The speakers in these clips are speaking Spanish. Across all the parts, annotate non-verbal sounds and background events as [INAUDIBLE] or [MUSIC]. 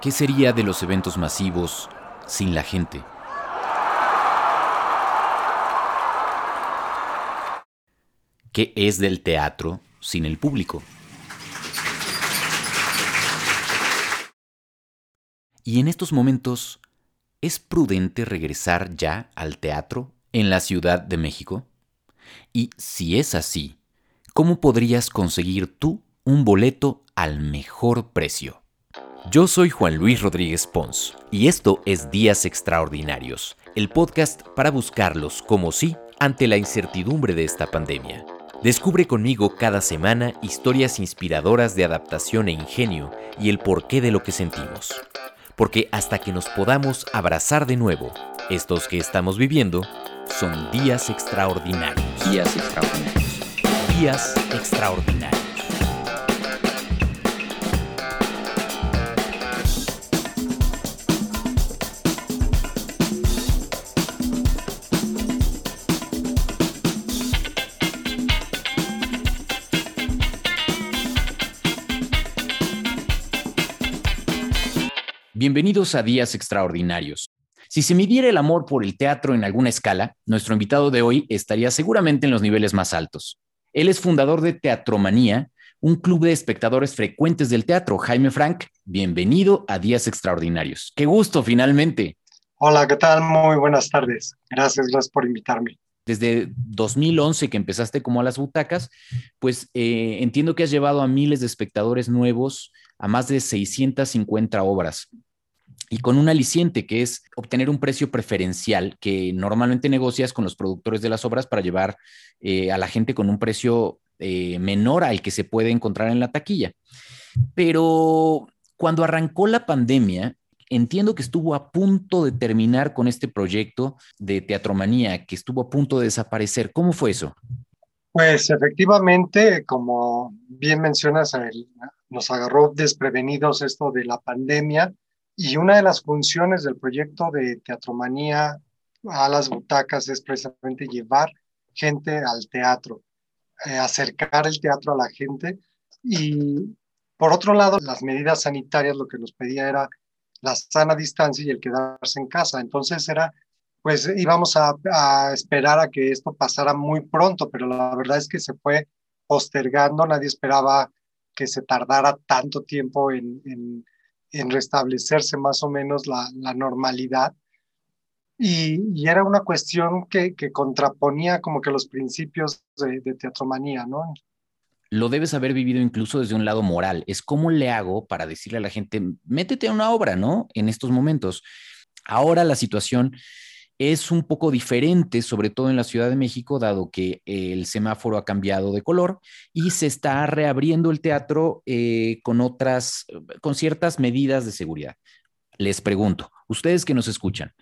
¿Qué sería de los eventos masivos sin la gente? ¿Qué es del teatro sin el público? Y en estos momentos, ¿es prudente regresar ya al teatro en la Ciudad de México? Y si es así, ¿cómo podrías conseguir tú un boleto al mejor precio? Yo soy Juan Luis Rodríguez Pons y esto es Días Extraordinarios, el podcast para buscarlos como sí ante la incertidumbre de esta pandemia. Descubre conmigo cada semana historias inspiradoras de adaptación e ingenio y el porqué de lo que sentimos. Porque hasta que nos podamos abrazar de nuevo, estos que estamos viviendo son días extraordinarios. Días extraordinarios. Días extraordinarios. Bienvenidos a Días Extraordinarios. Si se midiera el amor por el teatro en alguna escala, nuestro invitado de hoy estaría seguramente en los niveles más altos. Él es fundador de Teatromanía, un club de espectadores frecuentes del teatro. Jaime Frank, bienvenido a Días Extraordinarios. Qué gusto, finalmente. Hola, ¿qué tal? Muy buenas tardes. Gracias, gracias por invitarme. Desde 2011 que empezaste como a las butacas, pues eh, entiendo que has llevado a miles de espectadores nuevos a más de 650 obras y con un aliciente que es obtener un precio preferencial que normalmente negocias con los productores de las obras para llevar eh, a la gente con un precio eh, menor al que se puede encontrar en la taquilla. Pero cuando arrancó la pandemia, entiendo que estuvo a punto de terminar con este proyecto de Teatromanía, que estuvo a punto de desaparecer. ¿Cómo fue eso? Pues efectivamente, como bien mencionas, nos agarró desprevenidos esto de la pandemia y una de las funciones del proyecto de Teatromanía a las butacas es precisamente llevar gente al teatro, eh, acercar el teatro a la gente. Y por otro lado, las medidas sanitarias lo que nos pedía era la sana distancia y el quedarse en casa. Entonces era, pues íbamos a, esperar a que esto pasara muy pronto, pero la verdad es que se fue postergando, nadie esperaba que se tardara tanto tiempo en en restablecerse más o menos la, normalidad. Y, era una cuestión que, contraponía como que los principios de, de teatromanía, ¿no? Lo debes haber vivido incluso desde un lado moral. Es cómo le hago para decirle a la gente, métete a una obra, ¿no? En estos momentos. Ahora la situación es un poco diferente, sobre todo en la Ciudad de México, dado que el semáforo ha cambiado de color y se está reabriendo el teatro eh, con otras, con ciertas medidas de seguridad. Les pregunto, ustedes que nos escuchan,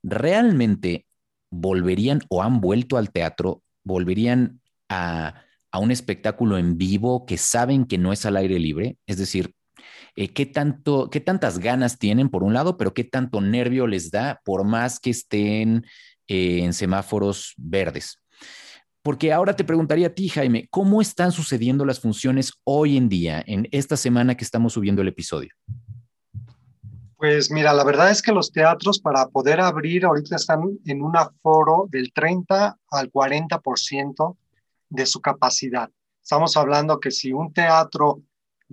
¿realmente volverían o han vuelto al teatro? ¿Volverían a, a un espectáculo en vivo que saben que no es al aire libre? Es decir, eh, qué, tanto, qué tantas ganas tienen por un lado, pero qué tanto nervio les da por más que estén eh, en semáforos verdes. Porque ahora te preguntaría a ti, Jaime, ¿cómo están sucediendo las funciones hoy en día, en esta semana que estamos subiendo el episodio? Pues mira, la verdad es que los teatros para poder abrir ahorita están en un aforo del 30 al 40% de su capacidad. Estamos hablando que si un teatro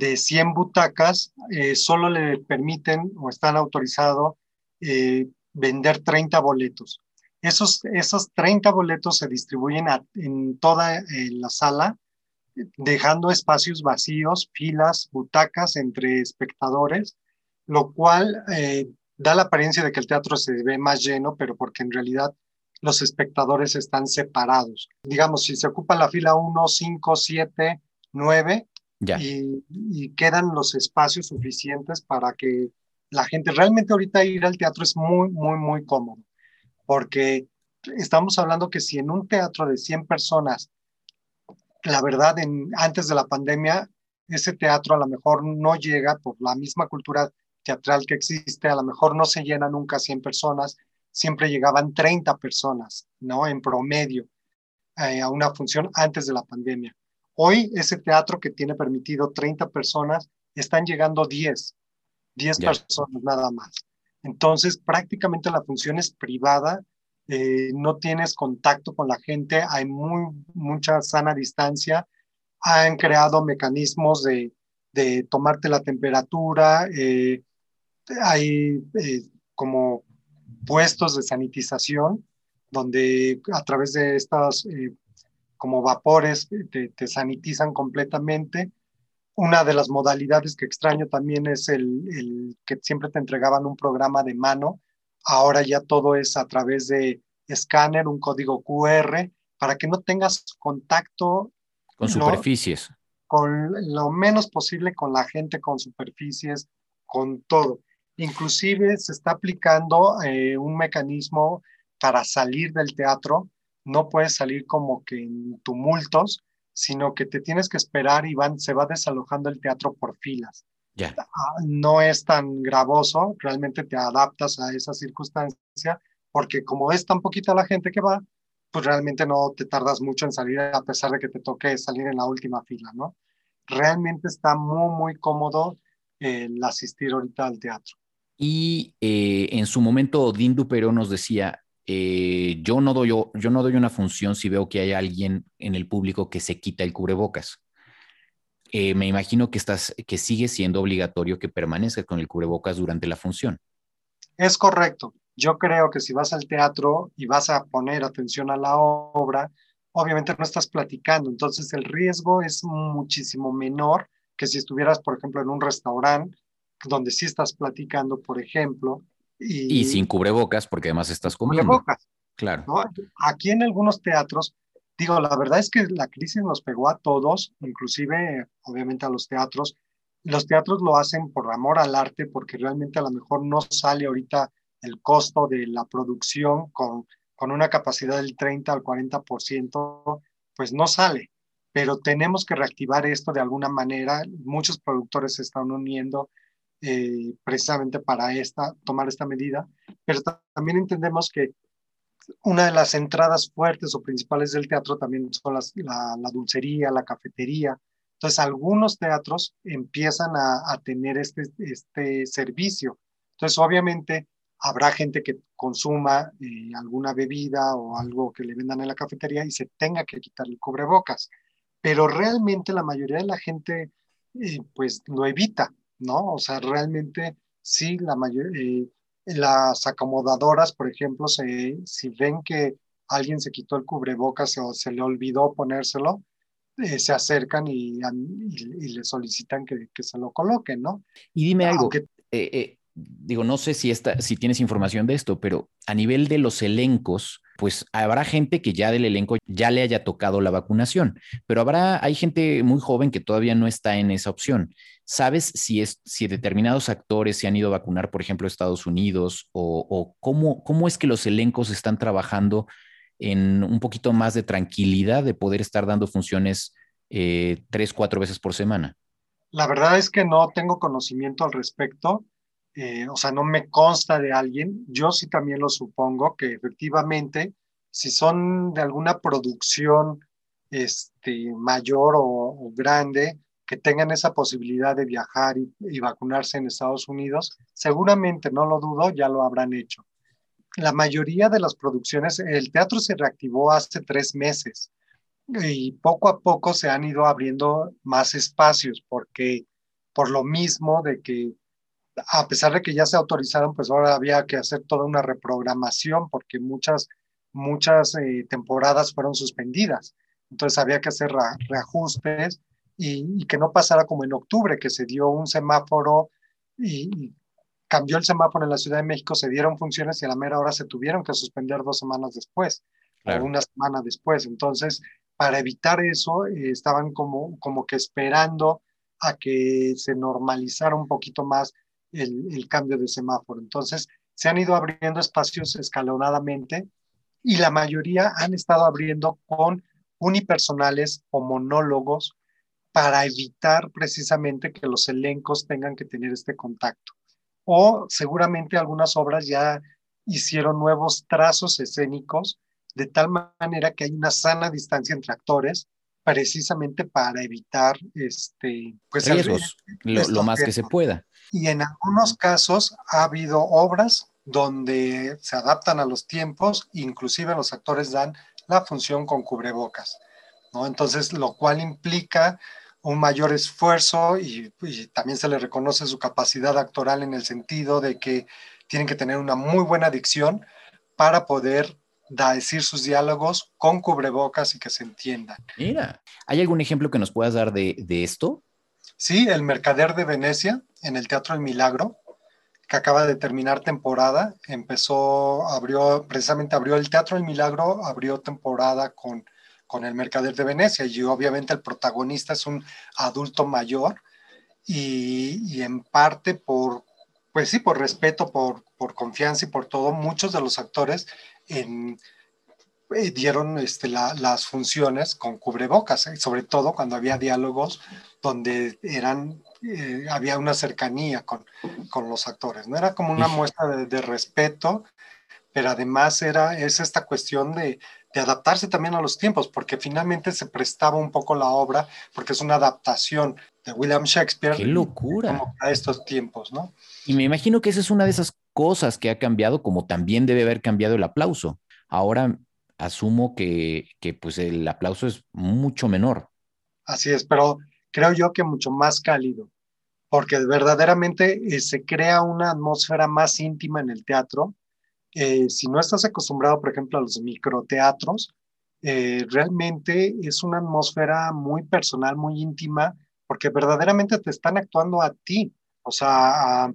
de 100 butacas, eh, solo le permiten o están autorizados eh, vender 30 boletos. Esos, esos 30 boletos se distribuyen en toda eh, la sala, dejando espacios vacíos, filas, butacas entre espectadores, lo cual da la apariencia de que el teatro se ve más lleno, pero porque en realidad los espectadores están separados. Digamos, si se ocupa la fila 1, 5, 7, 9, y, quedan los espacios suficientes para que la gente realmente ahorita ir al teatro es muy, muy, muy cómodo, porque estamos hablando que si en un teatro de 100 personas, la verdad, en, antes de la pandemia, ese teatro a lo mejor no llega por la misma cultura teatral que existe, a lo mejor no se llena nunca 100 personas, siempre llegaban 30 personas, ¿no? En promedio eh, a una función antes de la pandemia. Hoy ese teatro que tiene permitido 30 personas, están llegando 10. 10 personas nada más. Entonces, prácticamente la función es privada, eh, no tienes contacto con la gente, hay muy, mucha sana distancia, han creado mecanismos de, de tomarte la temperatura, eh, hay eh, como puestos de sanitización donde a través de estas como vapores te, te sanitizan completamente una de las modalidades que extraño también es el, que siempre te entregaban un programa de mano. Ahora ya todo es a través de escáner, un código QR, para que no tengas contacto con superficies. Con lo menos posible con la gente, con superficies, con todo. Inclusive se está aplicando eh, un mecanismo para salir del teatro. No puedes salir como que en tumultos, sino que te tienes que esperar y van, se va desalojando el teatro por filas. Ya. Ah, no es tan gravoso, realmente te adaptas a esa circunstancia, porque como es tan poquita la gente que va, pues realmente no te tardas mucho en salir, a pesar de que te toque salir en la última fila, ¿no? Realmente está muy, muy cómodo el asistir ahorita al teatro. Y eh, en su momento, Dindu Pero nos decía, eh, yo, no doy, yo, no doy una función si veo que hay alguien en el público que se quita el cubrebocas. Eh, me imagino que, estás, que sigue siendo obligatorio que permanezca con el cubrebocas durante la función. Es correcto. Yo creo que si vas al teatro y vas a poner atención a la obra, obviamente no estás platicando, entonces el riesgo es muchísimo menor que si estuvieras, por ejemplo, en un restaurante donde sí estás platicando, por ejemplo, y, sin cubrebocas, porque además estás comiendo. Cubrebocas. Claro. Aquí en algunos teatros, digo, la verdad es que la crisis nos pegó a todos, inclusive, obviamente, a los teatros. Los teatros lo hacen por amor al arte, porque realmente a lo mejor no sale ahorita el costo de la producción con, con una capacidad del 30 al 40%, pues no sale. Pero tenemos que reactivar esto de alguna manera. Muchos productores se están uniendo eh, precisamente para esta, tomar esta medida, pero también entendemos que una de las entradas fuertes o principales del teatro también son las, la, dulcería, la cafetería. Entonces, algunos teatros empiezan a, tener este, este servicio. Entonces, obviamente, habrá gente que consuma eh, alguna bebida o algo que le vendan en la cafetería y se tenga que quitar el cubrebocas. Pero realmente la mayoría de la gente, eh, pues, lo evita. ¿No? O sea, realmente sí, la mayoría, eh, las acomodadoras, por ejemplo, se, si ven que alguien se quitó el cubrebocas o se le olvidó ponérselo, eh, se acercan y, le solicitan que, se lo coloquen, ¿no? Y dime algo, eh, digo, no sé si, esta, si tienes información de esto, pero a nivel de los elencos, pues habrá gente que ya del elenco ya le haya tocado la vacunación, pero habrá, hay gente muy joven que todavía no está en esa opción. ¿Sabes si, es, si determinados actores se han ido a vacunar, por ejemplo, a Estados Unidos, o, cómo, cómo es que los elencos están trabajando en un poquito más de tranquilidad de poder estar dando funciones eh, tres, cuatro veces por semana? La verdad es que no tengo conocimiento al respecto. Eh, o sea, no me consta de alguien, yo sí también lo supongo que efectivamente, si son de alguna producción este, mayor o, grande, que tengan esa posibilidad de viajar y, vacunarse en Estados Unidos, seguramente, no lo dudo, ya lo habrán hecho. La mayoría de las producciones, el teatro se reactivó hace tres meses y poco a poco se han ido abriendo más espacios porque por lo mismo de que a pesar de que ya se autorizaron, pues ahora había que hacer toda una reprogramación porque muchas, muchas eh, temporadas fueron suspendidas. Entonces había que hacer reajustes y, que no pasara como en octubre, que se dio un semáforo y, cambió el semáforo en la Ciudad de México, se dieron funciones y a la mera hora se tuvieron que suspender dos semanas después o una semana después. Entonces, para evitar eso, eh, estaban como, como que esperando a que se normalizara un poquito más el, cambio de semáforo. Entonces, se han ido abriendo espacios escalonadamente y la mayoría han estado abriendo con unipersonales o monólogos para evitar precisamente que los elencos tengan que tener este contacto. O seguramente algunas obras ya hicieron nuevos trazos escénicos de tal manera que hay una sana distancia entre actores precisamente para evitar este, pues, riesgos, lo, más que se pueda. Y en algunos casos ha habido obras donde se adaptan a los tiempos, inclusive los actores dan la función con cubrebocas, ¿no? Entonces, lo cual implica un mayor esfuerzo y, también se le reconoce su capacidad actoral en el sentido de que tienen que tener una muy buena dicción para poder decir sus diálogos con cubrebocas y que se entiendan. Mira, ¿hay algún ejemplo que nos puedas dar de, de esto? Sí, El Mercader de Venecia, en el Teatro El Milagro, que acaba de terminar temporada, empezó, abrió, precisamente abrió el Teatro El Milagro, abrió temporada con, con El Mercader de Venecia. Y obviamente el protagonista es un adulto mayor. Y, y en parte por, pues sí, por respeto, por, por confianza y por todo, muchos de los actores en, eh, dieron este, las funciones con cubrebocas, ¿eh? sobre todo cuando había diálogos donde eran, eh, había una cercanía con, con, los actores, ¿no? Era como una muestra de, respeto, pero además era, es esta cuestión de, de, adaptarse también a los tiempos, porque finalmente se prestaba un poco la obra, porque es una adaptación de William Shakespeare. ¡Qué locura! A estos tiempos, ¿no? Y me imagino que esa es una de esas cosas que ha cambiado, como también debe haber cambiado el aplauso. Ahora asumo que, que pues el aplauso es mucho menor. Así es, pero creo yo que mucho más cálido, porque verdaderamente eh, se crea una atmósfera más íntima en el teatro. Eh, si no estás acostumbrado, por ejemplo, a los microteatros, eh, realmente es una atmósfera muy personal, muy íntima, porque verdaderamente te están actuando a ti. O sea,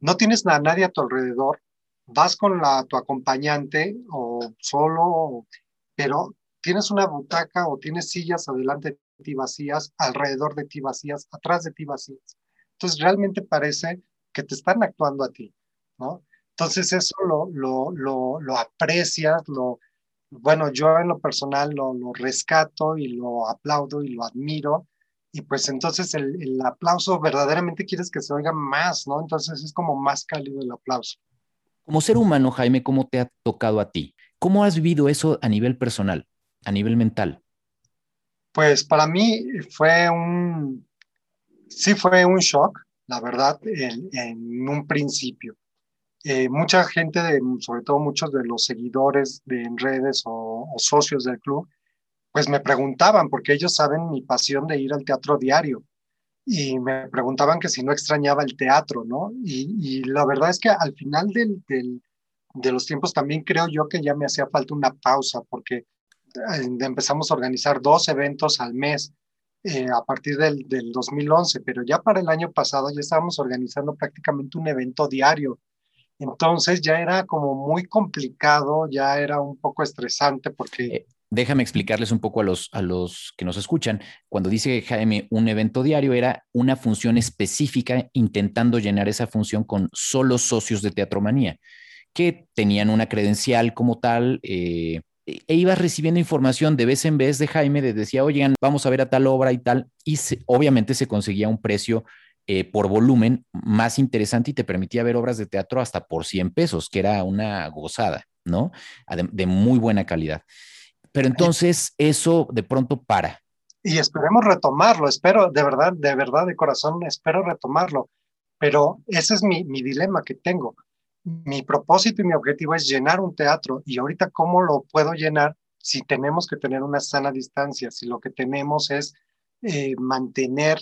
no tienes a nadie a tu alrededor, vas con la, tu acompañante o solo, pero tienes una butaca o tienes sillas adelante de ti vacías, alrededor de ti vacías, atrás de ti vacías. Entonces realmente parece que te están actuando a ti, ¿no? Entonces eso lo, lo, lo, lo aprecias, lo, bueno, yo en lo personal lo, lo rescato y lo aplaudo y lo admiro y pues entonces el, aplauso verdaderamente quieres que se oiga más, ¿no? Entonces es como más cálido el aplauso. Como ser humano, Jaime, ¿cómo te ha tocado a ti? ¿Cómo has vivido eso a nivel personal, a nivel mental? Pues para mí fue un, sí fue un shock, la verdad, en, un principio. Eh, mucha gente, de, sobre todo muchos de los seguidores de en redes o, o socios del club, pues me preguntaban, porque ellos saben mi pasión de ir al teatro diario, y me preguntaban que si no extrañaba el teatro, ¿no? Y, la verdad es que al final de los tiempos también creo yo que ya me hacía falta una pausa, porque eh, empezamos a organizar dos eventos al mes eh, a partir del, del 2011, pero ya para el año pasado ya estábamos organizando prácticamente un evento diario. Entonces ya era como muy complicado, ya era un poco estresante porque... Déjame explicarles un poco a los, a los que nos escuchan. Cuando dice Jaime un evento diario, era una función específica intentando llenar esa función con solo socios de Teatromanía, que tenían una credencial como tal. Eh, e ibas recibiendo información de vez en vez de Jaime, de decía, oigan, vamos a ver a tal obra y tal, y obviamente se conseguía un precio eh, por volumen más interesante y te permitía ver obras de teatro hasta por 100 pesos, que era una gozada, ¿no? de muy buena calidad. Pero entonces eso de pronto para. Y esperemos retomarlo, espero, de verdad, de verdad, de corazón, espero retomarlo. Pero ese es mi, mi dilema que tengo. Mi propósito y mi objetivo es llenar un teatro y ahorita cómo lo puedo llenar si tenemos que tener una sana distancia, si lo que tenemos es eh, mantener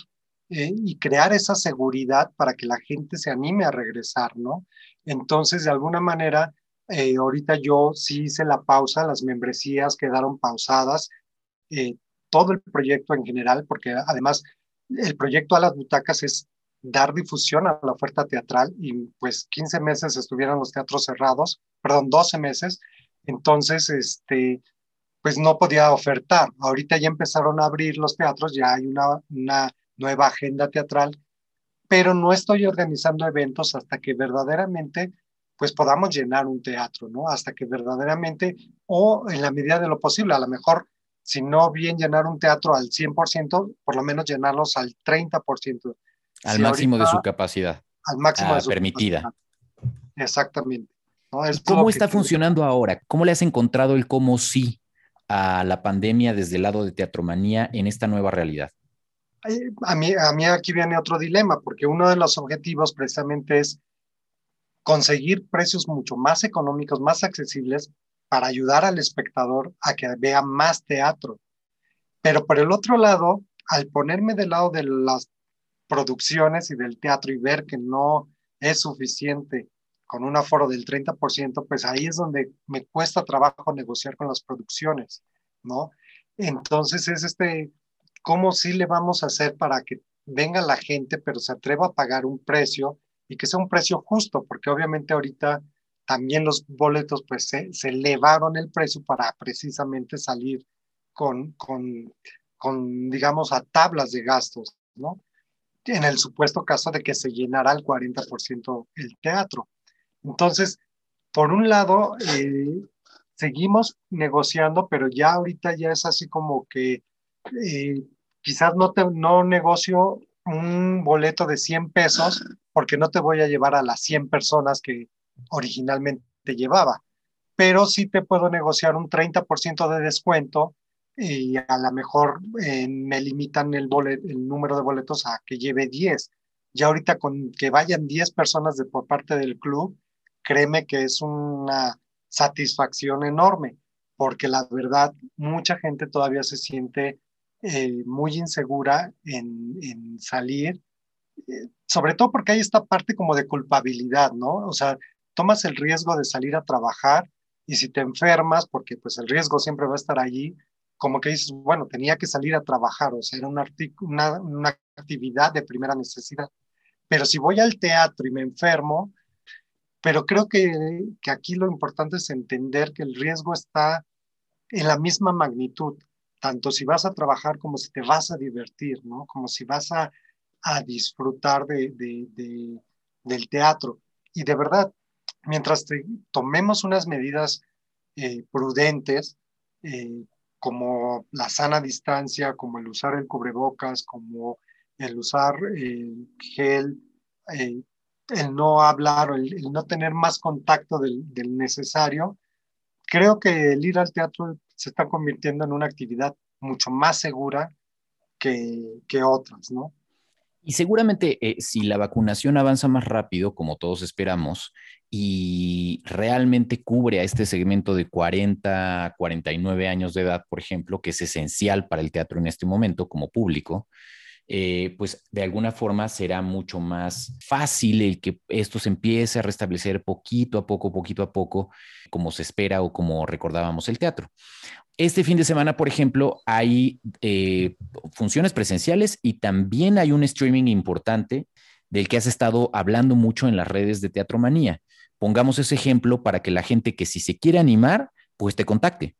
eh, y crear esa seguridad para que la gente se anime a regresar, ¿no? Entonces, de alguna manera, eh, ahorita yo sí hice la pausa, las membresías quedaron pausadas, eh, todo el proyecto en general, porque además el proyecto a las butacas es dar difusión a la oferta teatral y pues 15 meses estuvieron los teatros cerrados, perdón, 12 meses, entonces este pues no podía ofertar. Ahorita ya empezaron a abrir los teatros, ya hay una, una nueva agenda teatral, pero no estoy organizando eventos hasta que verdaderamente pues podamos llenar un teatro, ¿no? Hasta que verdaderamente, o en la medida de lo posible, a lo mejor, si no bien llenar un teatro al 100%, por lo menos llenarlos al 30%. Al máximo de su capacidad. Al máximo de su permitida. Exactamente. ¿Cómo está funcionando ahora? ¿Cómo le has encontrado el cómo sí a la pandemia desde el lado de Teatromanía en esta nueva realidad? A mí, a mí aquí viene otro dilema, porque uno de los objetivos precisamente es conseguir precios mucho más económicos, más accesibles para ayudar al espectador a que vea más teatro. Pero por el otro lado, al ponerme del lado de las producciones y del teatro y ver que no es suficiente con un aforo del 30%, pues ahí es donde me cuesta trabajo negociar con las producciones, ¿no? Entonces es este, ¿cómo sí le vamos a hacer para que venga la gente, pero se atreva a pagar un precio y que sea un precio justo? Porque obviamente ahorita también los boletos pues se, se elevaron el precio para precisamente salir con, con, con, digamos, a tablas de gastos, ¿no? En el supuesto caso de que se llenara el 40% el teatro. Entonces, por un lado, eh, seguimos negociando, pero ya ahorita ya es así como que eh, quizás no, te, no negocio un boleto de 100 pesos porque no te voy a llevar a las 100 personas que originalmente llevaba, pero sí te puedo negociar un 30% de descuento y a lo mejor eh, me limitan el, el número de boletos a que lleve 10. Ya ahorita con que vayan 10 personas de, por parte del club, créeme que es una satisfacción enorme, porque la verdad, mucha gente todavía se siente eh, muy insegura en, salir, eh, sobre todo porque hay esta parte como de culpabilidad, ¿no? O sea, tomas el riesgo de salir a trabajar y si te enfermas, porque pues el riesgo siempre va a estar allí, como que dices, bueno, tenía que salir a trabajar, o sea, era una, una, una actividad de primera necesidad. Pero si voy al teatro y me enfermo, pero creo que, que, aquí lo importante es entender que el riesgo está en la misma magnitud, tanto si vas a trabajar como si te vas a divertir, ¿no? Como si vas a, a disfrutar de, de, del teatro. Y de verdad, mientras tomemos unas medidas eh, prudentes, eh, como la sana distancia, como el usar el cubrebocas, como el usar el gel, eh, el no hablar el, no tener más contacto del, necesario, creo que el ir al teatro se está convirtiendo en una actividad mucho más segura que, otras, ¿no? Y seguramente eh, si la vacunación avanza más rápido, como todos esperamos, y realmente cubre a este segmento de 40, 49 años de edad, por ejemplo, que es esencial para el teatro en este momento como público, eh, pues de alguna forma será mucho más fácil el que esto se empiece a restablecer poquito a poco, poquito a poco, como se espera o como recordábamos el teatro. Este fin de semana, por ejemplo, hay eh, funciones presenciales y también hay un streaming importante del que has estado hablando mucho en las redes de Teatro Manía. Pongamos ese ejemplo para que la gente que si se quiere animar, pues te contacte.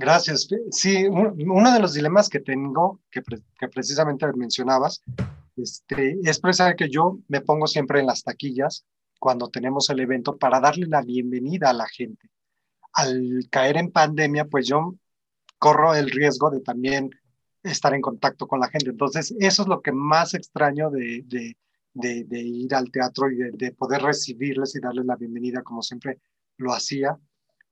Gracias. Sí, uno de los dilemas que tengo, que, precisamente mencionabas, este, es precisamente que yo me pongo siempre en las taquillas cuando tenemos el evento para darle la bienvenida a la gente. Al caer en pandemia, pues yo corro el riesgo de también estar en contacto con la gente. Entonces, eso es lo que más extraño de, ir al teatro y de, poder recibirles y darles la bienvenida como siempre lo hacía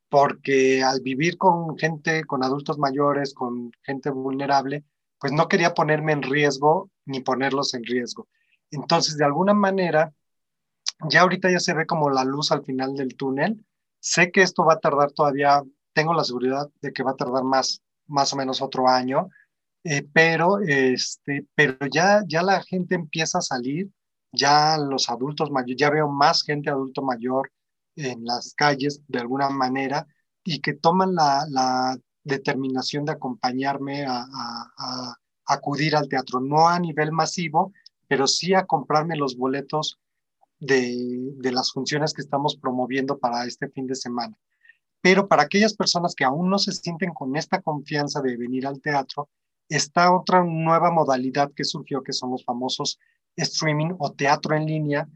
porque al vivir con gente, con adultos mayores, con gente vulnerable, pues no quería ponerme en riesgo ni ponerlos en riesgo. Entonces, de alguna manera, ya ahorita ya se ve como la luz al final del túnel. Sé que esto va a tardar todavía, tengo la seguridad de que va a tardar más, más o menos otro año, eh, pero, este, pero ya, ya la gente empieza a salir, ya los adultos mayores, ya veo más gente adulto mayor en las calles de alguna manera y que toman la, determinación de acompañarme a, acudir al teatro, no a nivel masivo, pero sí a comprarme los boletos de, de, las funciones que estamos promoviendo para este fin de semana. Pero para aquellas personas que aún no se sienten con esta confianza de venir al teatro, está otra nueva modalidad que surgió, que son los famosos streaming o teatro en línea,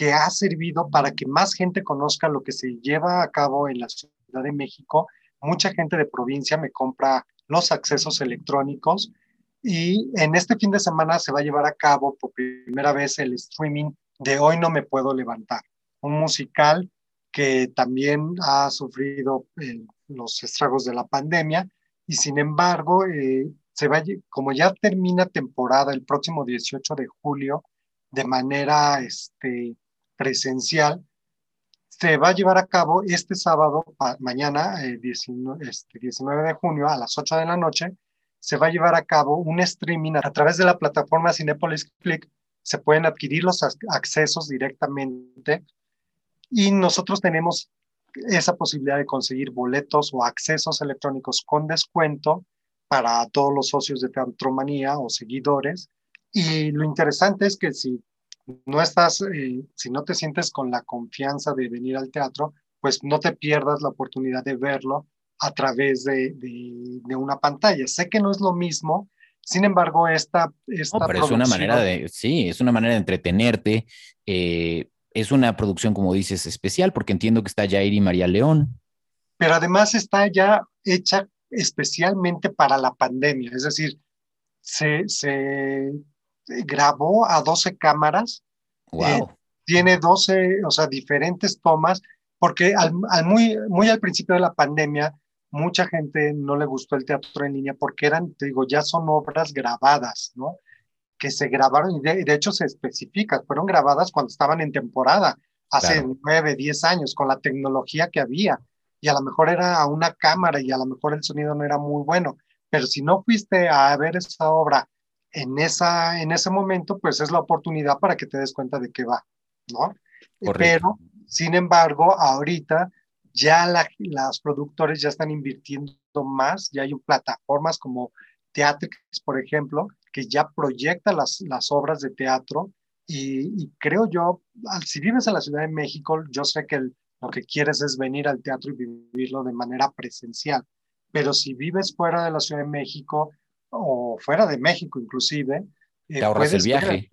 que ha servido para que más gente conozca lo que se lleva a cabo en la Ciudad de México. Mucha gente de provincia me compra los accesos electrónicos y en este fin de semana se va a llevar a cabo por primera vez el streaming de Hoy no me puedo levantar, un musical que también ha sufrido eh, los estragos de la pandemia y sin embargo, eh, se va, como ya termina temporada el próximo 18 de julio de manera este, presencial, se va a llevar a cabo este sábado, mañana, 19, eh, este, 19 de junio a las 8 de la noche, se va a llevar a cabo un streaming a través de la plataforma Cinepolis Click. Se pueden adquirir los accesos directamente y nosotros tenemos esa posibilidad de conseguir boletos o accesos electrónicos con descuento para todos los socios de Teatromanía o seguidores. Y lo interesante es que si no estás, eh, si no te sientes con la confianza de venir al teatro, pues no te pierdas la oportunidad de verlo a través de, de, una pantalla. Sé que no es lo mismo, sin embargo, esta... esta pero es una manera de, sí, es una manera de entretenerte. Eh, es una producción, como dices, especial, porque entiendo que está Jair y María León. Pero además está ya hecha especialmente para la pandemia, es decir, se, se grabó a 12 cámaras. Wow. Eh, tiene 12, o sea, diferentes tomas, porque al, muy, muy al principio de la pandemia, mucha gente no le gustó el teatro en línea porque eran, te digo, ya son obras grabadas, ¿no? que se grabaron, y de, hecho se especifica, fueron grabadas cuando estaban en temporada, hace nueve, diez años, con la tecnología que había, y a lo mejor era a una cámara y a lo mejor el sonido no era muy bueno, pero si no fuiste a ver esa obra en, esa, en ese momento, pues es la oportunidad para que te des cuenta de qué va, ¿no? Pero, sin embargo, ahorita ya la, las productores ya están invirtiendo más, ya hay plataformas como Teatrix, por ejemplo, que ya proyecta las, las obras de teatro y, creo yo, si vives en la Ciudad de México, yo sé que lo que quieres es venir al teatro y vivirlo de manera presencial, pero si vives fuera de la Ciudad de México o fuera de México inclusive, eh, te ahorras el viaje.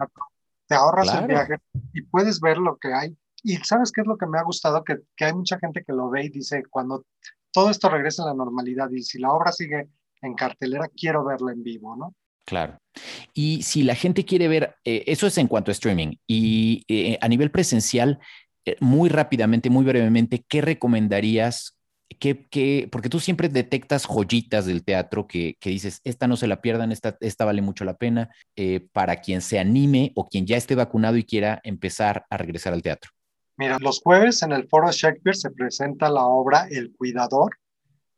te ahorras el viaje y puedes ver lo que hay. Y sabes qué es lo que me ha gustado, que, que hay mucha gente que lo ve y dice, cuando todo esto regresa a la normalidad y si la obra sigue en cartelera, quiero verla en vivo, ¿no? Claro. Y si la gente quiere ver, eh, eso es en cuanto a streaming, y eh, a nivel presencial, eh, muy rápidamente, muy brevemente, ¿qué recomendarías? ¿Qué, porque tú siempre detectas joyitas del teatro que, dices, esta no se la pierdan, esta, esta vale mucho la pena, para quien se anime o quien ya esté vacunado y quiera empezar a regresar al teatro. Mira, los jueves en el Foro Shakespeare se presenta la obra El Cuidador.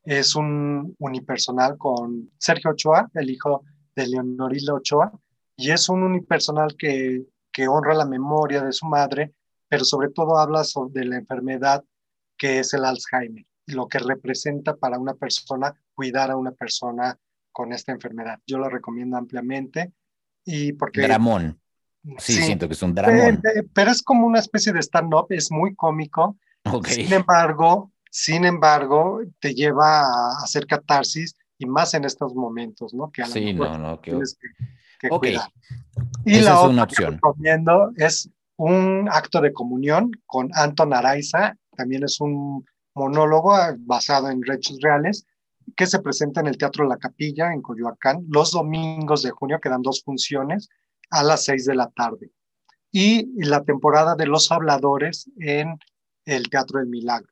Es un unipersonal con Sergio Ochoa, el hijo de Leonorila Ochoa, y es un unipersonal que, que honra la memoria de su madre, pero sobre todo habla sobre la enfermedad que es el Alzheimer lo que representa para una persona cuidar a una persona con esta enfermedad. Yo lo recomiendo ampliamente y porque... Dramón. Sí, siento que es un dramón. Pero, es como una especie de stand-up, es muy cómico. Sin embargo, sin embargo, te lleva a hacer catarsis y más en estos momentos, ¿no? Que sí, no, no, que... que, Y la otra que recomiendo es un acto de comunión con Anton Araiza, también es un monólogo basado en hechos reales, que se presenta en el Teatro La Capilla, en Coyoacán, los domingos de junio, que dan dos funciones, a las seis de la tarde. Y la temporada de Los Habladores en el Teatro del Milagro.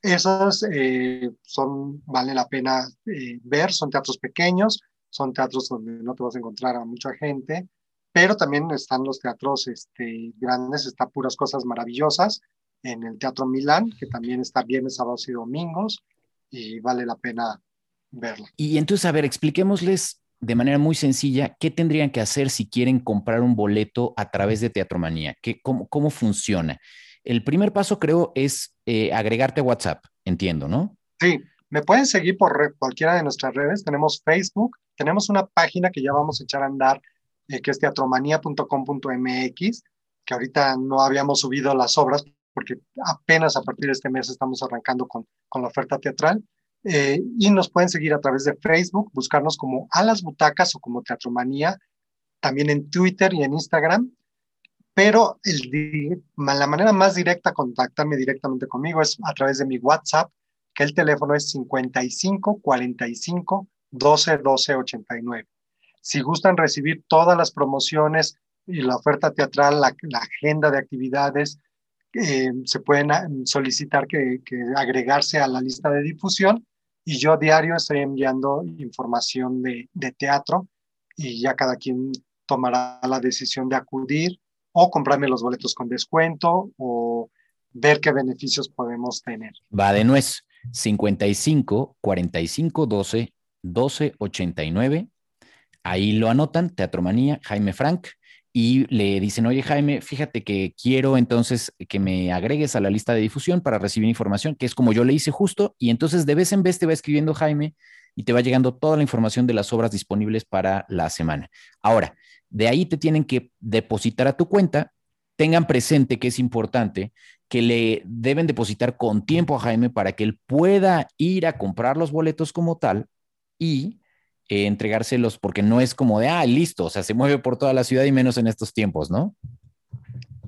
Esos eh, son, vale la pena eh, ver, son teatros pequeños, son teatros donde no te vas a encontrar a mucha gente, pero también están los teatros este, grandes, está puras cosas maravillosas en el Teatro Milán, que también está viernes, sábados y domingos, y vale la pena verlo. Y entonces, a ver, expliquémosles de manera muy sencilla qué tendrían que hacer si quieren comprar un boleto a través de Teatromanía, ¿Qué, cómo, cómo funciona. El primer paso creo es eh, agregarte a WhatsApp, entiendo, ¿no? Sí, me pueden seguir por cualquiera de nuestras redes. Tenemos Facebook, tenemos una página que ya vamos a echar a andar, eh, que es teatromanía.com.mx, que ahorita no habíamos subido las obras porque apenas a partir de este mes estamos arrancando con, con la oferta teatral. Eh, y nos pueden seguir a través de Facebook, buscarnos como a las butacas o como Teatromanía, también en Twitter y en Instagram pero el, la manera más directa de contactarme directamente conmigo es a través de mi WhatsApp, que el teléfono es 55 45 12 12 89. Si gustan recibir todas las promociones y la oferta teatral, la, agenda de actividades eh, se pueden ah, solicitar que, agregarse a la lista de difusión y yo diario estoy enviando información de, de teatro y ya cada quien tomará la decisión de acudir o comprarme los boletos con descuento o ver qué beneficios podemos tener. Va de nuez, 55 45 12 12 89. Ahí lo anotan, Teatro Manía, Jaime Frank, y le dicen, oye Jaime, fíjate que quiero entonces que me agregues a la lista de difusión para recibir información, que es como yo le hice justo, y entonces de vez en vez te va escribiendo Jaime y te va llegando toda la información de las obras disponibles para la semana. Ahora, de ahí te tienen que depositar a tu cuenta, tengan presente que es importante que le deben depositar con tiempo a Jaime para que él pueda ir a comprar los boletos como tal y eh, entregárselos, porque no es como de, ah, listo, o sea, se mueve por toda la ciudad y menos en estos tiempos, ¿no?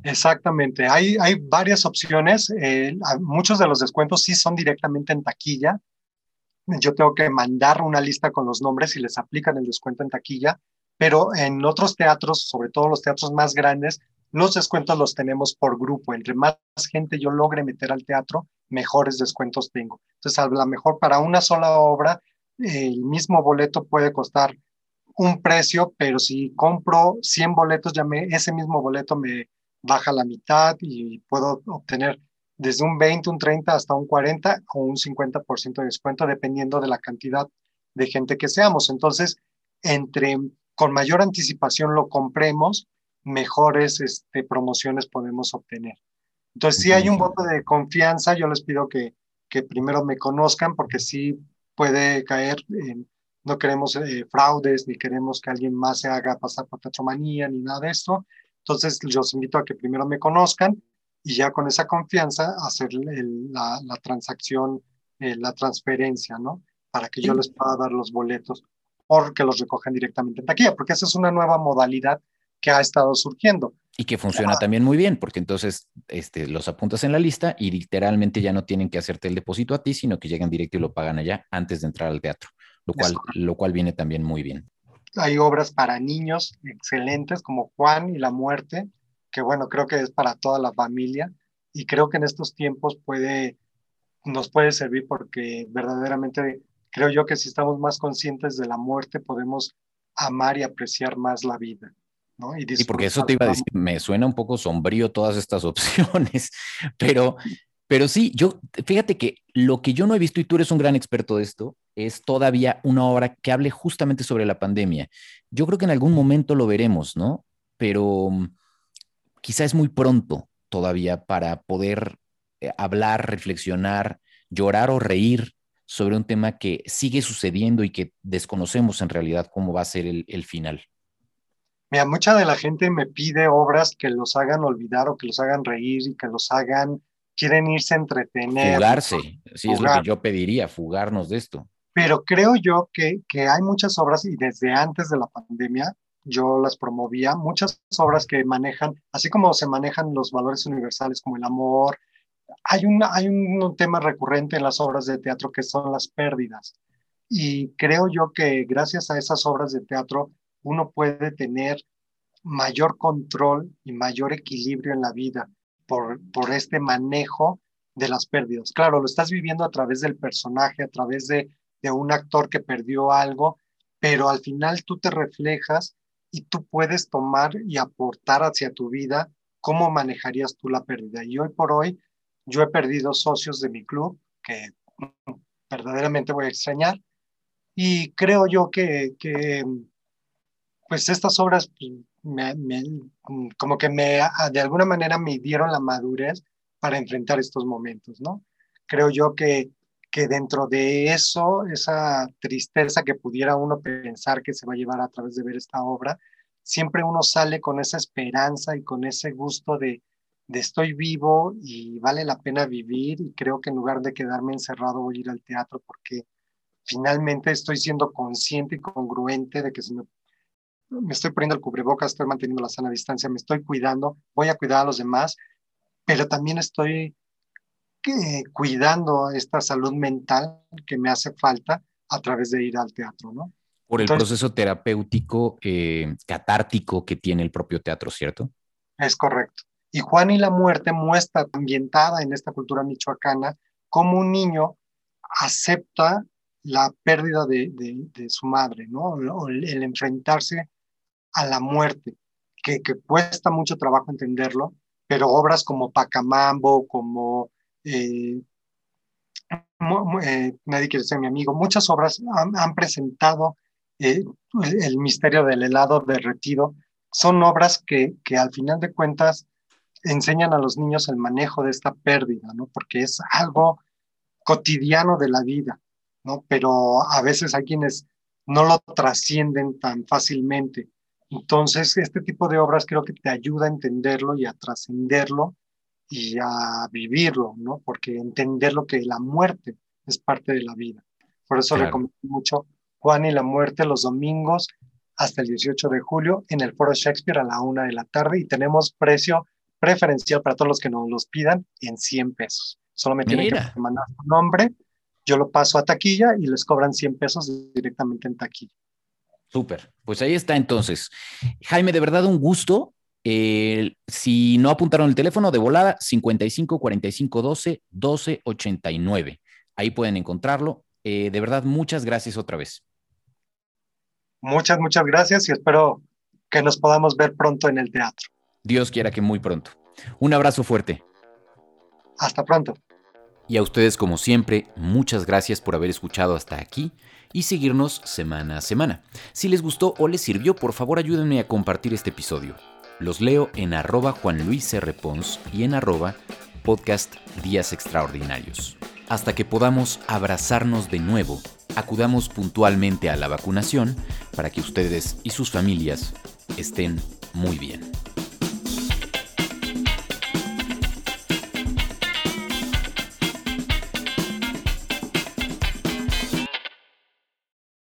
Exactamente, hay, hay varias opciones, eh, muchos de los descuentos sí son directamente en taquilla, yo tengo que mandar una lista con los nombres y les aplican el descuento en taquilla, pero en otros teatros, sobre todo los teatros más grandes, los descuentos los tenemos por grupo. Entre más gente yo logre meter al teatro, mejores descuentos tengo. Entonces, a lo mejor para una sola obra el mismo boleto puede costar un precio, pero si compro 100 boletos, ya me, ese mismo boleto me baja la mitad y puedo obtener desde un 20, un 30 hasta un 40 o un 50% de descuento, dependiendo de la cantidad de gente que seamos. Entonces, entre con mayor anticipación lo compremos, mejores este, promociones podemos obtener. Entonces, si hay un voto de confianza, yo les pido que, que primero me conozcan, porque sí puede caer en, no queremos eh, fraudes, ni queremos que alguien más se haga pasar por teatromanía, ni nada de esto. Entonces, los invito a que primero me conozcan y ya con esa confianza hacer la, la, transacción, eh, la transferencia, ¿no? Para que yo les pueda dar los boletos o que los recojan directamente en taquilla, porque esa es una nueva modalidad que ha estado surgiendo. Y que funciona también muy bien, porque entonces este, los apuntas en la lista y literalmente ya no tienen que hacerte el depósito a ti, sino que llegan directo y lo pagan allá antes de entrar al teatro, lo cual, lo cual viene también muy bien. Hay obras para niños excelentes como Juan y la muerte, que bueno, creo que es para toda la familia y creo que en estos tiempos puede, nos puede servir porque verdaderamente creo yo que si estamos más conscientes de la muerte podemos amar y apreciar más la vida. Y, porque eso te iba a decir, me suena un poco sombrío todas estas [LAUGHS] opciones, pero, pero sí, yo, fíjate que lo que yo no he visto, y tú eres un gran experto de esto, es todavía una obra que hable justamente sobre la pandemia. Yo creo que en algún momento lo veremos, ¿no? Pero mm, quizá es muy pronto todavía para poder eh, hablar, reflexionar, llorar o reír sobre un tema que sigue sucediendo y que desconocemos en realidad cómo va a ser el final. Mira, mucha de la gente me pide obras que los hagan olvidar o que los hagan reír y que los hagan, quieren irse a entretener. Fugarse, sí, es lo que yo pediría, fugarnos de esto. Pero creo yo que, que hay muchas obras y desde antes de la pandemia yo las promovía, muchas obras que manejan, así como se manejan los valores universales como el amor, hay, una, hay un tema recurrente en las obras de teatro que son las pérdidas. Y creo yo que gracias a esas obras de teatro uno puede tener mayor control y mayor equilibrio en la vida por, por este manejo de las pérdidas. Claro, lo estás viviendo a través del personaje, a través de, de un actor que perdió algo, pero al final tú te reflejas y tú puedes tomar y aportar hacia tu vida cómo manejarías tú la pérdida. Y hoy por hoy yo he perdido socios de mi club que verdaderamente voy a extrañar y creo yo que, que pues estas obras pues, como que me, de alguna manera me dieron la madurez para enfrentar estos momentos, ¿no? Creo yo que, que dentro de eso, esa tristeza que pudiera uno pensar que se va a llevar a través de ver esta obra, siempre uno sale con esa esperanza y con ese gusto de, de estoy vivo y vale la pena vivir y creo que en lugar de quedarme encerrado voy a ir al teatro porque finalmente estoy siendo consciente y congruente de que se me me estoy poniendo el cubrebocas, estoy manteniendo la sana distancia, me estoy cuidando, voy a cuidar a los demás, pero también estoy eh, cuidando esta salud mental que me hace falta a través de ir al teatro, ¿no? Por el proceso terapéutico eh, catártico que tiene el propio teatro, ¿cierto? Es correcto. Y Juan y la muerte muestra, ambientada en esta cultura michoacana, cómo un niño acepta la pérdida de, su madre, ¿no? El, enfrentarse a la muerte, que, cuesta mucho trabajo entenderlo, pero obras como Pacamambo, como eh, eh, Nadie quiere ser mi amigo, muchas obras han, presentado eh, el, misterio del helado derretido. Son obras que, que al final de cuentas enseñan a los niños el manejo de esta pérdida, ¿no? Porque es algo cotidiano de la vida, ¿no? Pero a veces hay quienes no lo trascienden tan fácilmente. Entonces, este tipo de obras creo que te ayuda a entenderlo y a trascenderlo y a vivirlo, ¿no? Porque entender lo que la muerte es parte de la vida. Por eso recomiendo mucho Juan y la muerte los domingos hasta el 18 de julio en el Foro Shakespeare a la una de la tarde y tenemos precio preferencial para todos los que nos los pidan en 100 pesos. Solo me tienen que mandar su nombre, yo lo paso a taquilla y les cobran 100 pesos directamente en taquilla. Súper, pues ahí está entonces. Jaime, de verdad un gusto. si no apuntaron el teléfono de volada, 55 45 12 12 89. Ahí pueden encontrarlo. Eh, de verdad, muchas gracias otra vez. Muchas, muchas gracias y espero que nos podamos ver pronto en el teatro. Dios quiera que muy pronto. Un abrazo fuerte. Hasta pronto. Y a ustedes, como siempre, muchas gracias por haber escuchado hasta aquí y seguirnos semana a semana. Si les gustó o les sirvió, por favor ayúdenme a compartir este episodio. Los leo en arroba Juan. Pons y en arroba podcast Días Extraordinarios. Hasta que podamos abrazarnos de nuevo, acudamos puntualmente a la vacunación para que ustedes y sus familias estén muy bien.